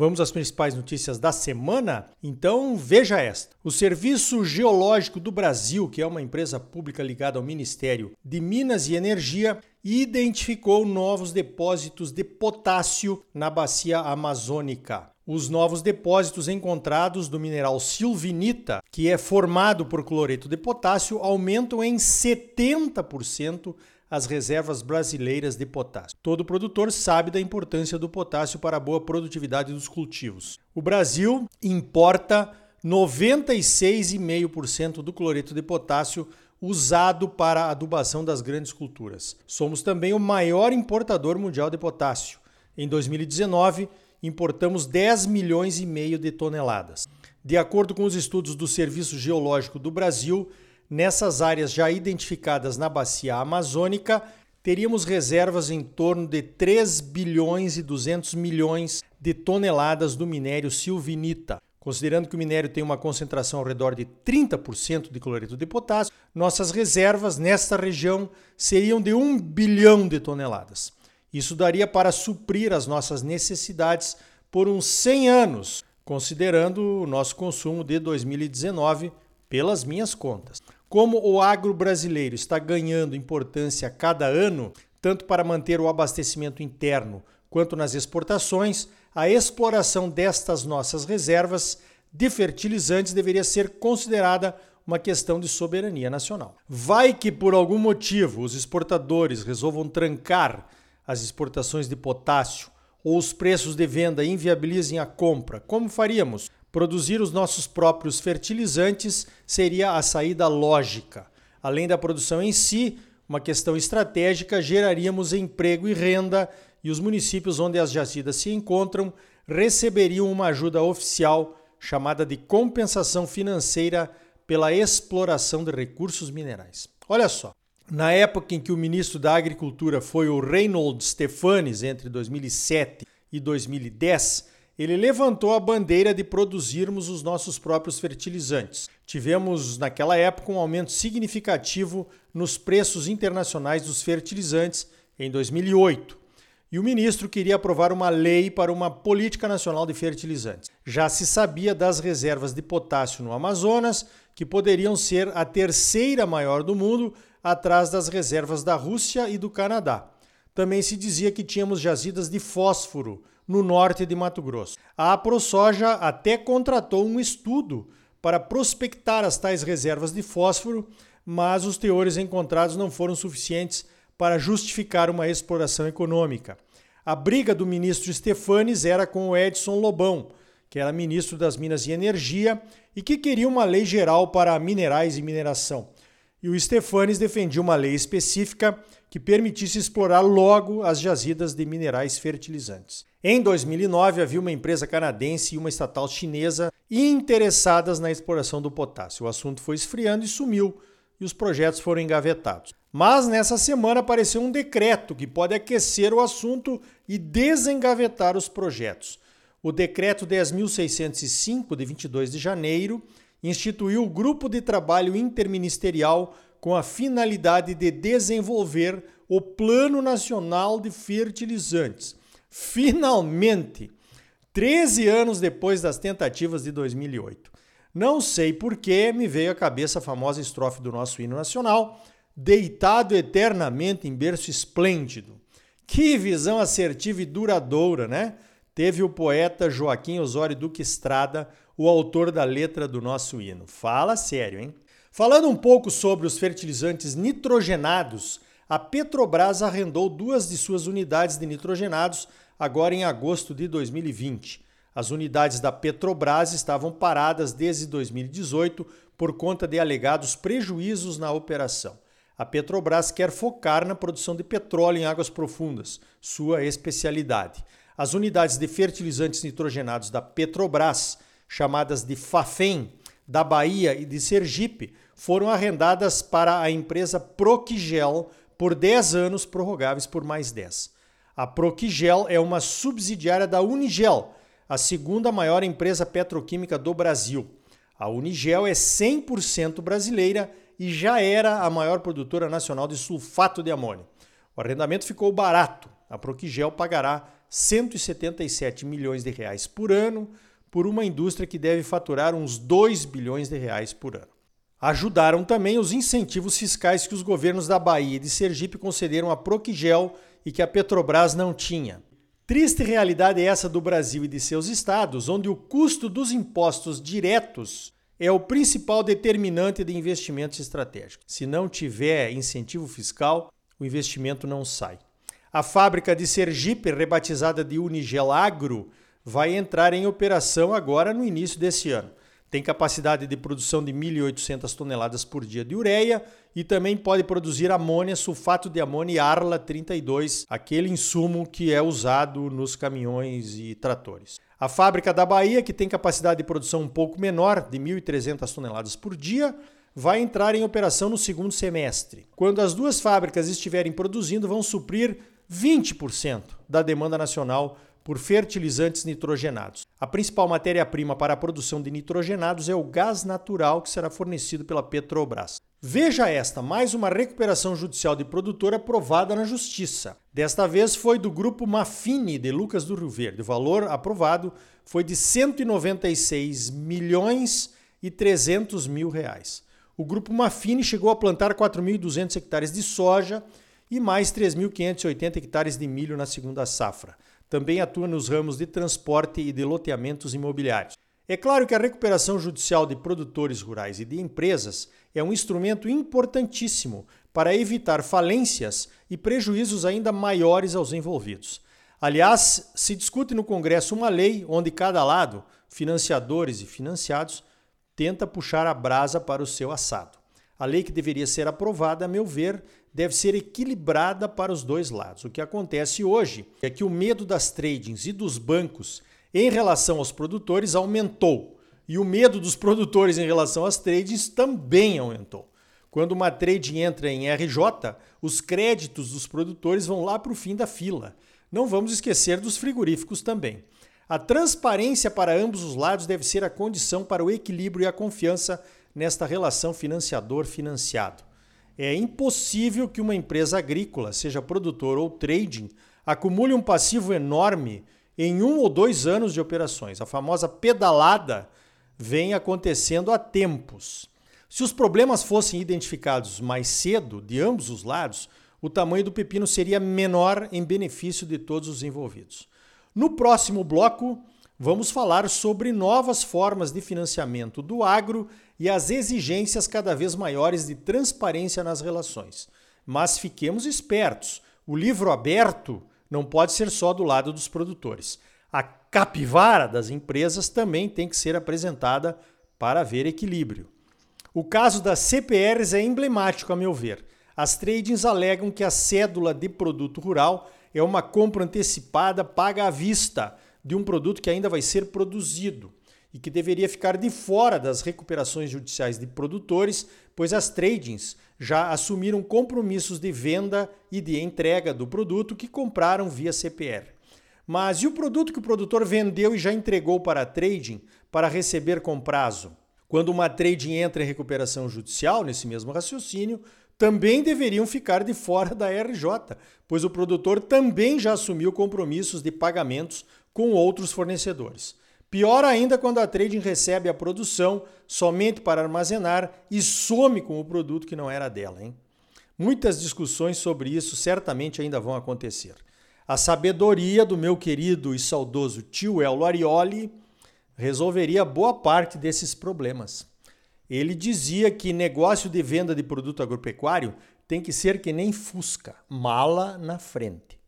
Vamos às principais notícias da semana? Então veja esta. O Serviço Geológico do Brasil, que é uma empresa pública ligada ao Ministério de Minas e Energia, identificou novos depósitos de potássio na bacia amazônica. Os novos depósitos encontrados do mineral silvinita, que é formado por cloreto de potássio, aumentam em 70% as reservas brasileiras de potássio. Todo produtor sabe da importância do potássio para a boa produtividade dos cultivos. O Brasil importa 96,5% do cloreto de potássio usado para a adubação das grandes culturas. Somos também o maior importador mundial de potássio. Em 2019, importamos 10 milhões e meio de toneladas. De acordo com os estudos do Serviço Geológico do Brasil, Nessas áreas já identificadas na bacia amazônica, teríamos reservas em torno de 3 bilhões e 200 milhões de toneladas do minério silvinita. Considerando que o minério tem uma concentração ao redor de 30% de cloreto de potássio, nossas reservas nesta região seriam de 1 bilhão de toneladas. Isso daria para suprir as nossas necessidades por uns 100 anos, considerando o nosso consumo de 2019 pelas minhas contas. Como o agro brasileiro está ganhando importância cada ano, tanto para manter o abastecimento interno quanto nas exportações, a exploração destas nossas reservas de fertilizantes deveria ser considerada uma questão de soberania nacional. Vai que por algum motivo os exportadores resolvam trancar as exportações de potássio ou os preços de venda inviabilizem a compra, como faríamos? Produzir os nossos próprios fertilizantes seria a saída lógica. Além da produção em si, uma questão estratégica, geraríamos emprego e renda e os municípios onde as jazidas se encontram receberiam uma ajuda oficial chamada de compensação financeira pela exploração de recursos minerais. Olha só, na época em que o ministro da Agricultura foi o Reynold Stefanes, entre 2007 e 2010, ele levantou a bandeira de produzirmos os nossos próprios fertilizantes. Tivemos, naquela época, um aumento significativo nos preços internacionais dos fertilizantes em 2008. E o ministro queria aprovar uma lei para uma política nacional de fertilizantes. Já se sabia das reservas de potássio no Amazonas, que poderiam ser a terceira maior do mundo, atrás das reservas da Rússia e do Canadá. Também se dizia que tínhamos jazidas de fósforo no norte de Mato Grosso. A ProSoja até contratou um estudo para prospectar as tais reservas de fósforo, mas os teores encontrados não foram suficientes para justificar uma exploração econômica. A briga do ministro Stefanes era com o Edson Lobão, que era ministro das Minas e Energia e que queria uma lei geral para minerais e mineração. E o Stefanes defendia uma lei específica que permitisse explorar logo as jazidas de minerais fertilizantes. Em 2009, havia uma empresa canadense e uma estatal chinesa interessadas na exploração do potássio. O assunto foi esfriando e sumiu, e os projetos foram engavetados. Mas nessa semana apareceu um decreto que pode aquecer o assunto e desengavetar os projetos. O decreto 10.605, de 22 de janeiro, instituiu o Grupo de Trabalho Interministerial com a finalidade de desenvolver o Plano Nacional de Fertilizantes. Finalmente, 13 anos depois das tentativas de 2008. Não sei por que me veio à cabeça a famosa estrofe do nosso hino nacional, deitado eternamente em berço esplêndido. Que visão assertiva e duradoura, né? Teve o poeta Joaquim Osório Duque Estrada, o autor da letra do nosso hino. Fala sério, hein? Falando um pouco sobre os fertilizantes nitrogenados, a Petrobras arrendou duas de suas unidades de nitrogenados agora em agosto de 2020. As unidades da Petrobras estavam paradas desde 2018 por conta de alegados prejuízos na operação. A Petrobras quer focar na produção de petróleo em águas profundas, sua especialidade. As unidades de fertilizantes nitrogenados da Petrobras, chamadas de FAFEM, da Bahia e de Sergipe foram arrendadas para a empresa Proquigel por 10 anos, prorrogáveis por mais 10. A Proquigel é uma subsidiária da Unigel, a segunda maior empresa petroquímica do Brasil. A Unigel é 100% brasileira e já era a maior produtora nacional de sulfato de amônio. O arrendamento ficou barato. A Proquigel pagará 177 milhões de reais por ano por uma indústria que deve faturar uns 2 bilhões de reais por ano. Ajudaram também os incentivos fiscais que os governos da Bahia e de Sergipe concederam à Proquigel e que a Petrobras não tinha. Triste realidade é essa do Brasil e de seus estados, onde o custo dos impostos diretos é o principal determinante de investimentos estratégicos. Se não tiver incentivo fiscal, o investimento não sai. A fábrica de Sergipe, rebatizada de Unigel Agro, vai entrar em operação agora no início desse ano. Tem capacidade de produção de 1.800 toneladas por dia de ureia e também pode produzir amônia, sulfato de amônia e Arla 32, aquele insumo que é usado nos caminhões e tratores. A fábrica da Bahia, que tem capacidade de produção um pouco menor, de 1.300 toneladas por dia, vai entrar em operação no segundo semestre. Quando as duas fábricas estiverem produzindo, vão suprir 20% da demanda nacional por fertilizantes nitrogenados. A principal matéria-prima para a produção de nitrogenados é o gás natural que será fornecido pela Petrobras. Veja esta, mais uma recuperação judicial de produtor aprovada na Justiça. Desta vez foi do grupo Mafini de Lucas do Rio Verde. O valor aprovado foi de 196 milhões e 300 mil reais. O grupo Mafini chegou a plantar 4.200 hectares de soja e mais 3.580 hectares de milho na segunda safra. Também atua nos ramos de transporte e de loteamentos imobiliários. É claro que a recuperação judicial de produtores rurais e de empresas é um instrumento importantíssimo para evitar falências e prejuízos ainda maiores aos envolvidos. Aliás, se discute no Congresso uma lei onde cada lado, financiadores e financiados, tenta puxar a brasa para o seu assado. A lei que deveria ser aprovada, a meu ver, deve ser equilibrada para os dois lados. O que acontece hoje é que o medo das tradings e dos bancos em relação aos produtores aumentou. E o medo dos produtores em relação às tradings também aumentou. Quando uma trade entra em RJ, os créditos dos produtores vão lá para o fim da fila. Não vamos esquecer dos frigoríficos também. A transparência para ambos os lados deve ser a condição para o equilíbrio e a confiança nesta relação financiador-financiado. É impossível que uma empresa agrícola, seja produtor ou trading, acumule um passivo enorme em um ou dois anos de operações. A famosa pedalada vem acontecendo há tempos. Se os problemas fossem identificados mais cedo, de ambos os lados, o tamanho do pepino seria menor em benefício de todos os envolvidos. No próximo bloco, vamos falar sobre novas formas de financiamento do agro e as exigências cada vez maiores de transparência nas relações. Mas fiquemos espertos: o livro aberto não pode ser só do lado dos produtores. A capivara das empresas também tem que ser apresentada para haver equilíbrio. O caso das CPRs é emblemático, a meu ver. As tradings alegam que a cédula de produto rural é uma compra antecipada paga à vista de um produto que ainda vai ser produzido e que deveria ficar de fora das recuperações judiciais de produtores, pois as tradings já assumiram compromissos de venda e de entrega do produto que compraram via CPR. Mas e o produto que o produtor vendeu e já entregou para a trading para receber com prazo? Quando uma trading entra em recuperação judicial, nesse mesmo raciocínio, também deveriam ficar de fora da RJ, pois o produtor também já assumiu compromissos de pagamentos com outros fornecedores. Pior ainda quando a trading recebe a produção somente para armazenar e some com o produto que não era dela. Hein? Muitas discussões sobre isso certamente ainda vão acontecer. A sabedoria do meu querido e saudoso tio El Arioli resolveria boa parte desses problemas. Ele dizia que negócio de venda de produto agropecuário tem que ser que nem Fusca, mala na frente.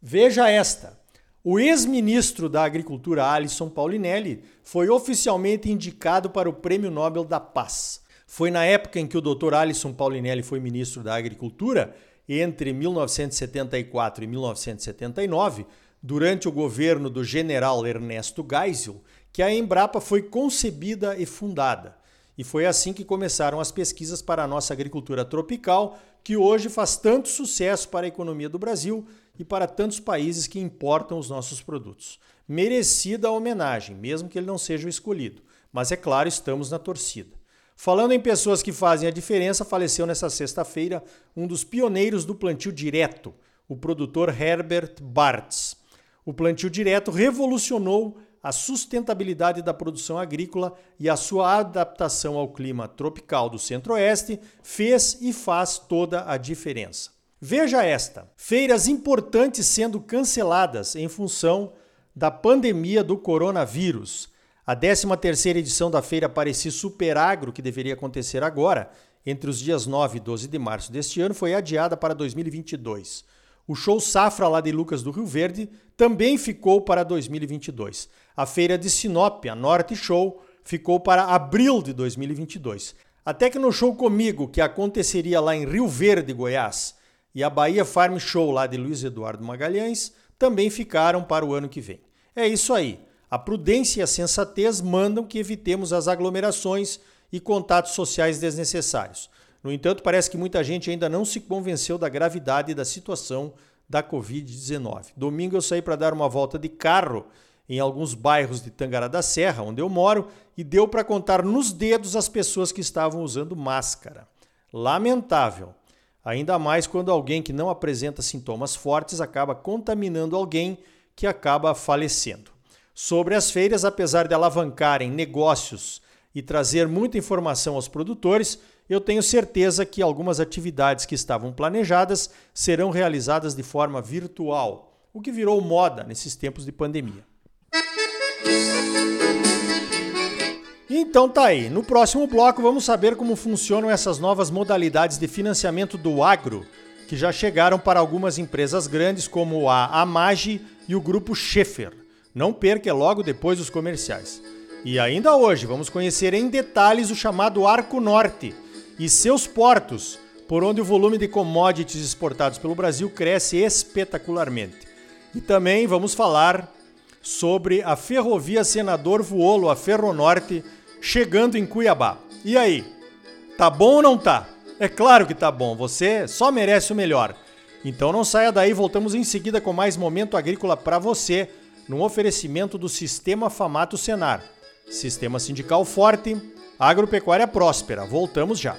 Veja esta. O ex-ministro da Agricultura, Alisson Paulinelli, foi oficialmente indicado para o Prêmio Nobel da Paz. Foi na época em que o Dr. Alisson Paulinelli foi ministro da Agricultura, entre 1974 e 1979, durante o governo do general Ernesto Geisel, que a Embrapa foi concebida e fundada. E foi assim que começaram as pesquisas para a nossa agricultura tropical, que hoje faz tanto sucesso para a economia do Brasil e para tantos países que importam os nossos produtos. Merecida a homenagem, mesmo que ele não seja o escolhido. Mas é claro, estamos na torcida. Falando em pessoas que fazem a diferença, faleceu nesta sexta-feira um dos pioneiros do plantio direto, o produtor Herbert Bartz. O plantio direto revolucionou a sustentabilidade da produção agrícola e a sua adaptação ao clima tropical do Centro-Oeste fez e faz toda a diferença. Veja esta: feiras importantes sendo canceladas em função da pandemia do coronavírus. A 13ª edição da Feira Pareci Superagro, que deveria acontecer agora, entre os dias 9 e 12 de março deste ano, foi adiada para 2022. O show Safra lá de Lucas do Rio Verde também ficou para 2022. A feira de Sinop, a Norte Show, ficou para abril de 2022. Até que no show comigo, que aconteceria lá em Rio Verde, Goiás, e a Bahia Farm Show lá de Luiz Eduardo Magalhães, também ficaram para o ano que vem. É isso aí. A prudência e a sensatez mandam que evitemos as aglomerações e contatos sociais desnecessários. No entanto, parece que muita gente ainda não se convenceu da gravidade da situação da Covid-19. Domingo eu saí para dar uma volta de carro em alguns bairros de Tangará da Serra, onde eu moro, e deu para contar nos dedos as pessoas que estavam usando máscara. Lamentável. Ainda mais quando alguém que não apresenta sintomas fortes acaba contaminando alguém que acaba falecendo. Sobre as feiras, apesar de alavancarem negócios e trazer muita informação aos produtores, eu tenho certeza que algumas atividades que estavam planejadas serão realizadas de forma virtual, o que virou moda nesses tempos de pandemia. Então tá aí. No próximo bloco vamos saber como funcionam essas novas modalidades de financiamento do agro, que já chegaram para algumas empresas grandes como a Amage e o grupo Schaefer. Não perca é logo depois dos comerciais. E ainda hoje vamos conhecer em detalhes o chamado Arco Norte, e seus portos, por onde o volume de commodities exportados pelo Brasil cresce espetacularmente. E também vamos falar sobre a ferrovia Senador Vuolo, a Ferronorte, chegando em Cuiabá. E aí? Tá bom ou não tá? É claro que tá bom, você só merece o melhor. Então não saia daí, voltamos em seguida com mais momento agrícola para você, num oferecimento do Sistema Famato Senar. Sistema sindical forte, agropecuária próspera. Voltamos já.